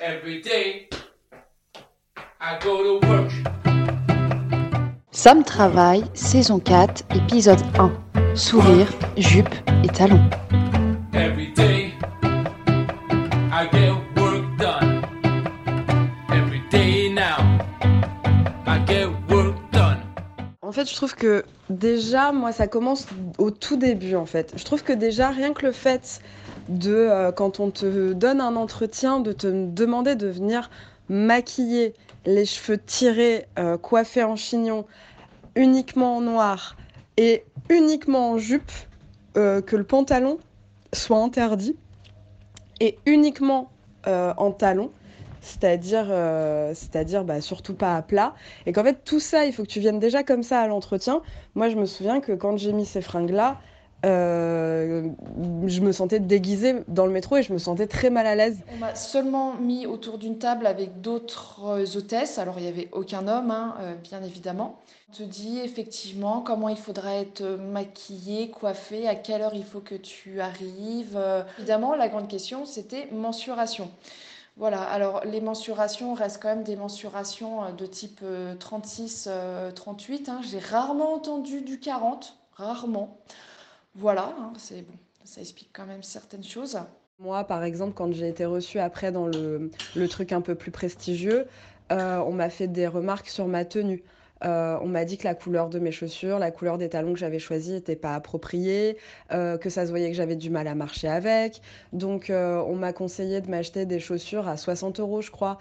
Every day, I go to work. Sam Travail, saison 4, épisode 1. Sourire, jupe et talons. Every day, I get work done. Every day now, I get work done. En fait, je trouve que déjà, moi, ça commence au tout début, en fait. Je trouve que déjà, rien que le fait de, euh, quand on te donne un entretien, de te demander de venir maquiller les cheveux tirés, euh, coiffés en chignon, uniquement en noir et uniquement en jupe, euh, que le pantalon soit interdit et uniquement en talon, c'est-à-dire c'est-à-dire bah, surtout pas à plat. Et qu'en fait, tout ça, il faut que tu viennes déjà comme ça à l'entretien. Moi, je me souviens que quand j'ai mis ces fringues-là, euh, je me sentais déguisée dans le métro et je me sentais très mal à l'aise. On m'a seulement mis autour d'une table avec d'autres hôtesses. Alors, il n'y avait aucun homme, hein, euh, bien évidemment. On te dit effectivement comment il faudrait être maquillé, coiffé, à quelle heure il faut que tu arrives. Évidemment, la grande question, c'était mensuration. Voilà, alors les mensurations restent quand même des mensurations euh, de type euh, 36, euh, 38. hein. J'ai rarement entendu du 40, rarement. Voilà, hein, c'est bon, ça explique quand même certaines choses. Moi, par exemple, quand j'ai été reçue après dans le, truc un peu plus prestigieux, euh, on m'a fait des remarques sur ma tenue. Euh, on m'a dit que la couleur de mes chaussures, la couleur des talons que j'avais choisis n'était pas appropriée, euh, que ça se voyait que j'avais du mal à marcher avec. Donc, on m'a conseillé de m'acheter des chaussures à 60 euros, je crois,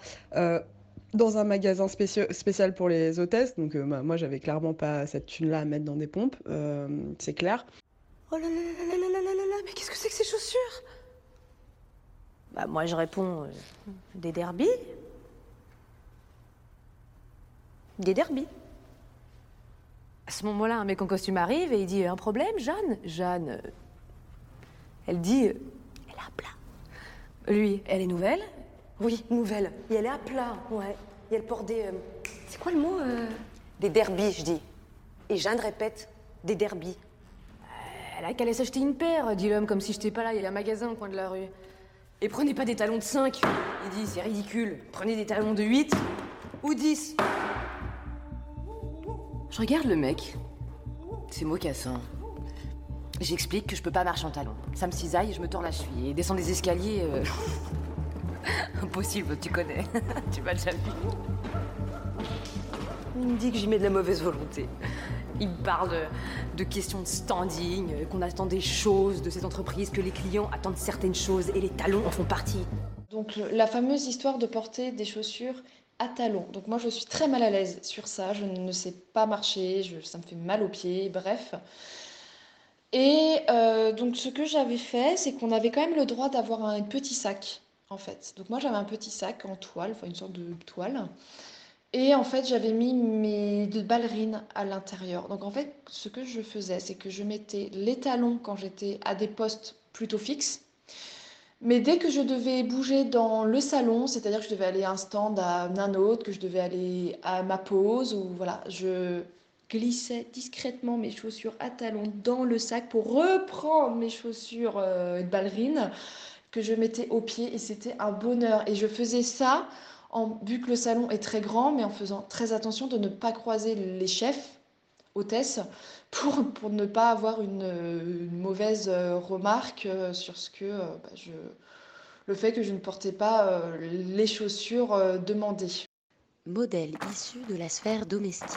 dans un magasin spécial pour les hôtesses. Donc, euh, bah, moi, j'avais clairement pas cette thune-là à mettre dans des pompes, c'est clair. Oh là là là là là là là là là, mais qu'est-ce que c'est que ces chaussures? Bah moi je réponds euh, des derbies. Des derbies. À ce moment-là, un mec en costume arrive et il dit un problème, Jeanne? Jeanne, euh, elle dit, euh, elle est à plat. Lui, elle est nouvelle? Oui, nouvelle. Et elle est à plat, ouais. Et elle porte des, euh, c'est quoi le mot euh? Des derbies, je dis. Et Jeanne répète, des derbies. Elle a qu'à aller s'acheter une paire, dit l'homme, comme si j'étais pas là, il y a un magasin au coin de la rue. Et prenez pas des talons de 5. Il dit, c'est ridicule. Prenez des talons de 8 ou 10. Je regarde le mec. C'est mocassin. J'explique que je peux pas marcher en talons. Ça me cisaille je me tords la cheville. Et descendre des escaliers. euh, Impossible, tu connais. tu m'as déjà vu. Il me dit que j'y mets de la mauvaise volonté. Il parle de, questions de standing, euh, qu'on attend des choses de cette entreprise, que les clients attendent certaines choses et les talons en font partie. Donc la fameuse histoire de porter des chaussures à talons. Donc moi je suis très mal à l'aise sur ça, je ne sais pas marcher, ça me fait mal aux pieds, bref. Et euh, donc ce que j'avais fait, c'est qu'on avait quand même le droit d'avoir un petit sac en fait. Donc moi j'avais un petit sac en toile, enfin une sorte de toile. Et en fait j'avais mis mes ballerines à l'intérieur. Donc en fait ce que je faisais, c'est que je mettais les talons quand j'étais à des postes plutôt fixes. Mais dès que je devais bouger dans le salon, c'est-à-dire que je devais aller à un stand à un autre, que je devais aller à ma pause, ou voilà, je glissais discrètement mes chaussures à talons dans le sac pour reprendre mes chaussures euh, de ballerine que je mettais au pied et c'était un bonheur. Et je faisais ça en, vu que le salon est très grand, mais en faisant très attention de ne pas croiser les chefs, hôtesses, pour, pour ne pas avoir une, mauvaise euh, remarque euh, sur ce que euh, bah, je, le fait que je ne portais pas les chaussures demandées. Modèle issu de la sphère domestique.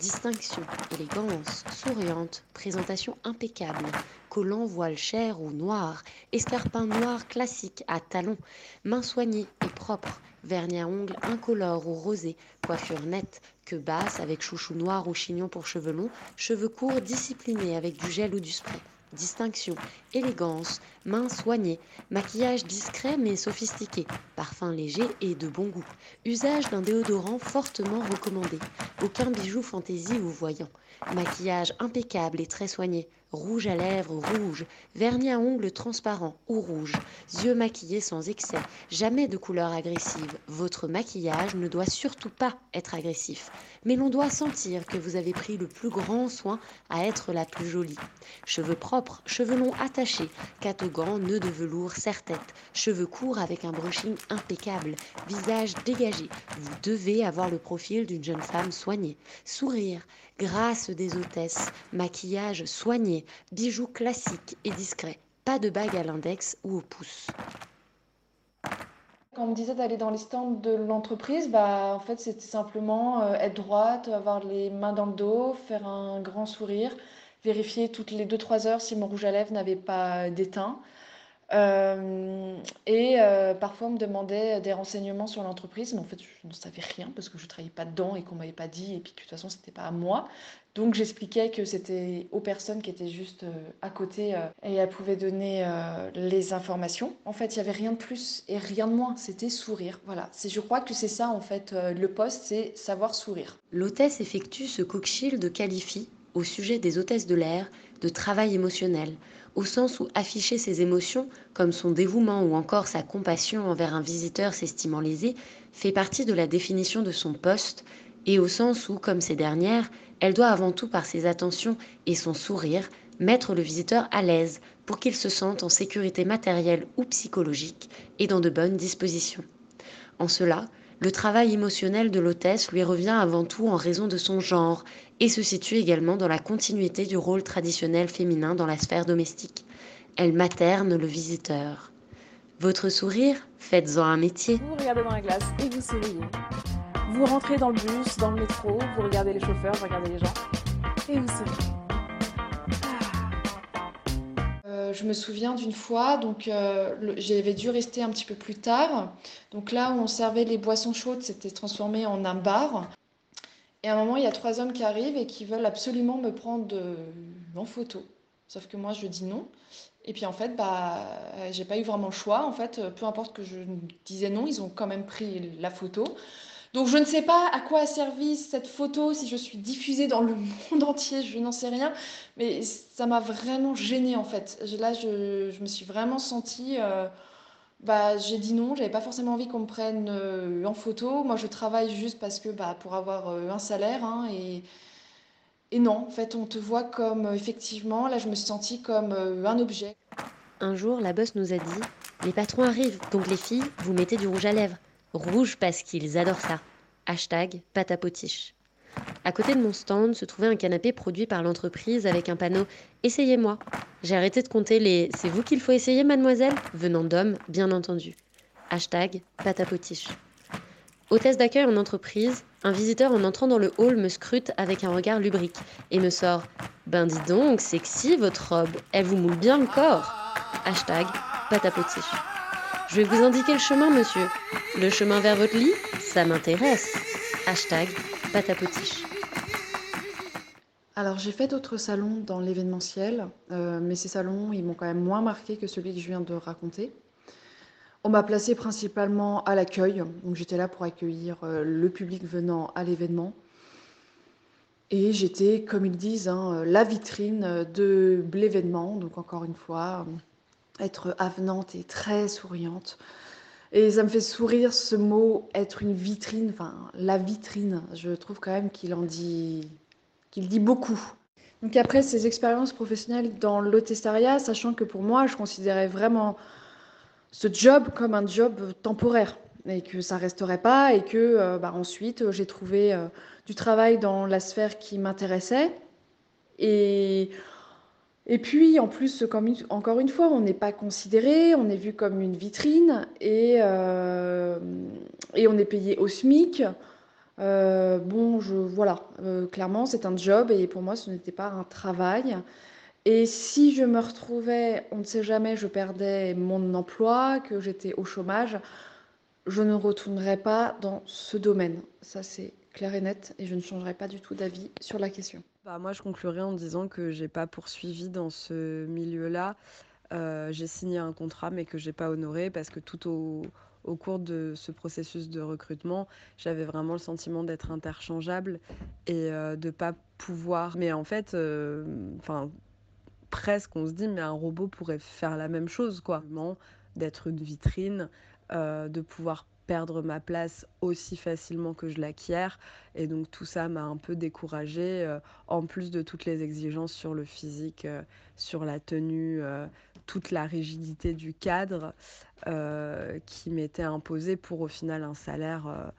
Distinction, élégance, souriante, présentation impeccable, collant voile chair ou noir, escarpin noir classique à talons, mains soignées et propres, vernis à ongles incolore ou rosé, coiffure nette, queue basse avec chouchou noir ou chignon pour cheveux longs, cheveux courts disciplinés avec du gel ou du spray. Distinction, élégance, mains soignées, maquillage discret mais sophistiqué, parfum léger et de bon goût. Usage d'un déodorant fortement recommandé. Aucun bijou fantaisie ou voyant. Maquillage impeccable et très soigné. Rouge à lèvres rouge. Vernis à ongles transparent ou rouge. Yeux maquillés sans excès. Jamais de couleur agressive. Votre maquillage ne doit surtout pas être agressif. Mais l'on doit sentir que vous avez pris le plus grand soin à être la plus jolie. Cheveux propres, cheveux longs attachés, gants, nœud de velours, serre-tête, cheveux courts avec un brushing impeccable, visage dégagé. Vous devez avoir le profil d'une jeune femme soignée. Sourire, grâce des hôtesses, maquillage soigné, bijoux classiques et discrets. Pas de bague à l'index ou au pouce. Quand on me disait d'aller dans les stands de l'entreprise, bah, en fait, c'était simplement euh, être droite, avoir les mains dans le dos, faire un grand sourire, vérifier toutes les 2-3 heures si mon rouge à lèvres n'avait pas d'éteint. Euh, et euh, parfois, on me demandait des renseignements sur l'entreprise, mais en fait, je ne savais rien parce que je ne travaillais pas dedans et qu'on ne m'avait pas dit, et puis de toute façon, ce n'était pas à moi. Donc, j'expliquais que c'était aux personnes qui étaient juste euh, à côté et elles pouvaient donner les informations. En fait, il n'y avait rien de plus et rien de moins, c'était sourire. Voilà, je crois que c'est ça, en fait, le poste, c'est savoir sourire. L'hôtesse effectue ce de qualifie, au sujet des hôtesses de l'air, de travail émotionnel au sens où afficher ses émotions, comme son dévouement ou encore sa compassion envers un visiteur s'estimant lésé, fait partie de la définition de son poste, et au sens où, comme ces dernières, elle doit avant tout par ses attentions et son sourire mettre le visiteur à l'aise pour qu'il se sente en sécurité matérielle ou psychologique et dans de bonnes dispositions. En cela, le travail émotionnel de l'hôtesse lui revient avant tout en raison de son genre et se situe également dans la continuité du rôle traditionnel féminin dans la sphère domestique. Elle materne le visiteur. Votre sourire, faites-en un métier. Vous regardez dans la glace et vous souriez. Vous rentrez dans le bus, dans le métro, vous regardez les chauffeurs, vous regardez les gens et vous souriez. Je me souviens d'une fois, donc euh, j'avais dû rester un petit peu plus tard. Donc là où on servait les boissons chaudes, c'était transformé en un bar. Et à un moment, il y a trois hommes qui arrivent et qui veulent absolument me prendre en photo. Sauf que moi, je dis non. Et puis en fait, bah, j'ai pas eu vraiment le choix. En fait, peu importe que je disais non, ils ont quand même pris la photo. Donc je ne sais pas à quoi a servi cette photo, si je suis diffusée dans le monde entier, je n'en sais rien. Mais ça m'a vraiment gênée en fait. Là, je, me suis vraiment sentie... Euh, bah, j'ai dit non, j'avais pas forcément envie qu'on me prenne euh, en photo. Moi, je travaille juste parce que bah, pour avoir euh, un salaire. Hein, et, et non, en fait, on te voit comme effectivement, là, je me suis sentie comme un objet. Un jour, la boss nous a dit Les patrons arrivent, donc les filles, vous mettez du rouge à lèvres. Rouge parce qu'ils adorent ça. Hashtag patapotiche. À côté de mon stand se trouvait un canapé produit par l'entreprise avec un panneau Essayez-moi. J'ai arrêté de compter les C'est vous qu'il faut essayer, mademoiselle? venant d'hommes, bien entendu. Hashtag patapotiche. Hôtesse d'accueil en entreprise, un visiteur en entrant dans le hall me scrute avec un regard lubrique et me sort Ben dis donc, sexy votre robe, elle vous moule bien le corps. Hashtag patapotiche. Je vais vous indiquer le chemin, monsieur. Le chemin vers votre lit, ça m'intéresse. Hashtag patapotiche. Alors j'ai fait d'autres salons dans l'événementiel, euh, mais ces salons, ils m'ont quand même moins marqué que celui que je viens de raconter. On m'a placé principalement à l'accueil, donc j'étais là pour accueillir euh, le public venant à l'événement. Et j'étais, comme ils disent, hein, la vitrine de l'événement, donc encore une fois, être avenante et très souriante. Et ça me fait sourire ce mot, être une vitrine, enfin la vitrine. Je trouve quand même qu'il en dit, qu'il dit beaucoup. Donc après ces expériences professionnelles dans l'hôtessariat, sachant que pour moi, je considérais vraiment ce job comme un job temporaire et que ça resterait pas et que euh, bah, ensuite j'ai trouvé euh, du travail dans la sphère qui m'intéressait et et puis, en plus, encore une fois, on n'est pas considéré, on est vu comme une vitrine et, euh, on est payé au SMIC. Euh, bon, voilà, euh, clairement, c'est un job et pour moi, ce n'était pas un travail. Et si je me retrouvais, on ne sait jamais, je perdais mon emploi, que j'étais au chômage, je ne retournerais pas dans ce domaine. Ça, c'est clair et net et je ne changerai pas du tout d'avis sur la question. Bah, moi, je conclurai en disant que j'ai pas poursuivi dans ce milieu-là. Euh, j'ai signé un contrat, mais que j'ai pas honoré parce que tout au, cours de ce processus de recrutement, j'avais vraiment le sentiment d'être interchangeable et euh, de pas pouvoir. Mais en fait, euh, presque, on se dit, mais un robot pourrait faire la même chose, quoi. D'être une vitrine, de pouvoir perdre ma place aussi facilement que je l'acquiers. Et donc tout ça m'a un peu découragée, en plus de toutes les exigences sur le physique, sur la tenue, toute la rigidité du cadre qui m'était imposée pour au final un salaire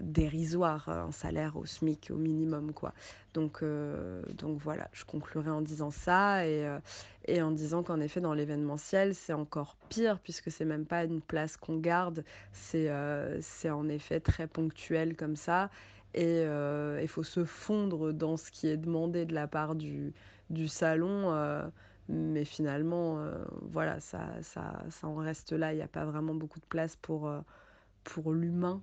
dérisoire, un salaire au SMIC au minimum quoi. Donc, euh, donc voilà, je conclurai en disant ça et, euh, et en disant qu'en effet dans l'événementiel c'est encore pire puisque c'est même pas une place qu'on garde, c'est euh, en effet très ponctuel comme ça et il faut se fondre dans ce qui est demandé de la part du, du salon. mais finalement, voilà, ça, ça, ça en reste là. Il n'y a pas vraiment beaucoup de place pour, pour l'humain.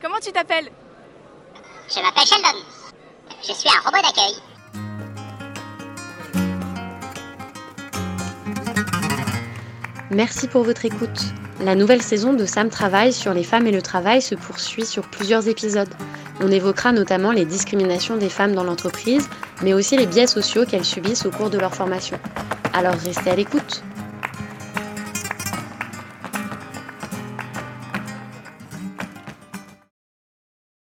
Comment tu t'appelles? Je m'appelle Sheldon. Je suis un robot d'accueil. Merci pour votre écoute. La nouvelle saison de Sam Travail sur les femmes et le travail se poursuit sur plusieurs épisodes. On évoquera notamment les discriminations des femmes dans l'entreprise, mais aussi les biais sociaux qu'elles subissent au cours de leur formation. Alors restez à l'écoute.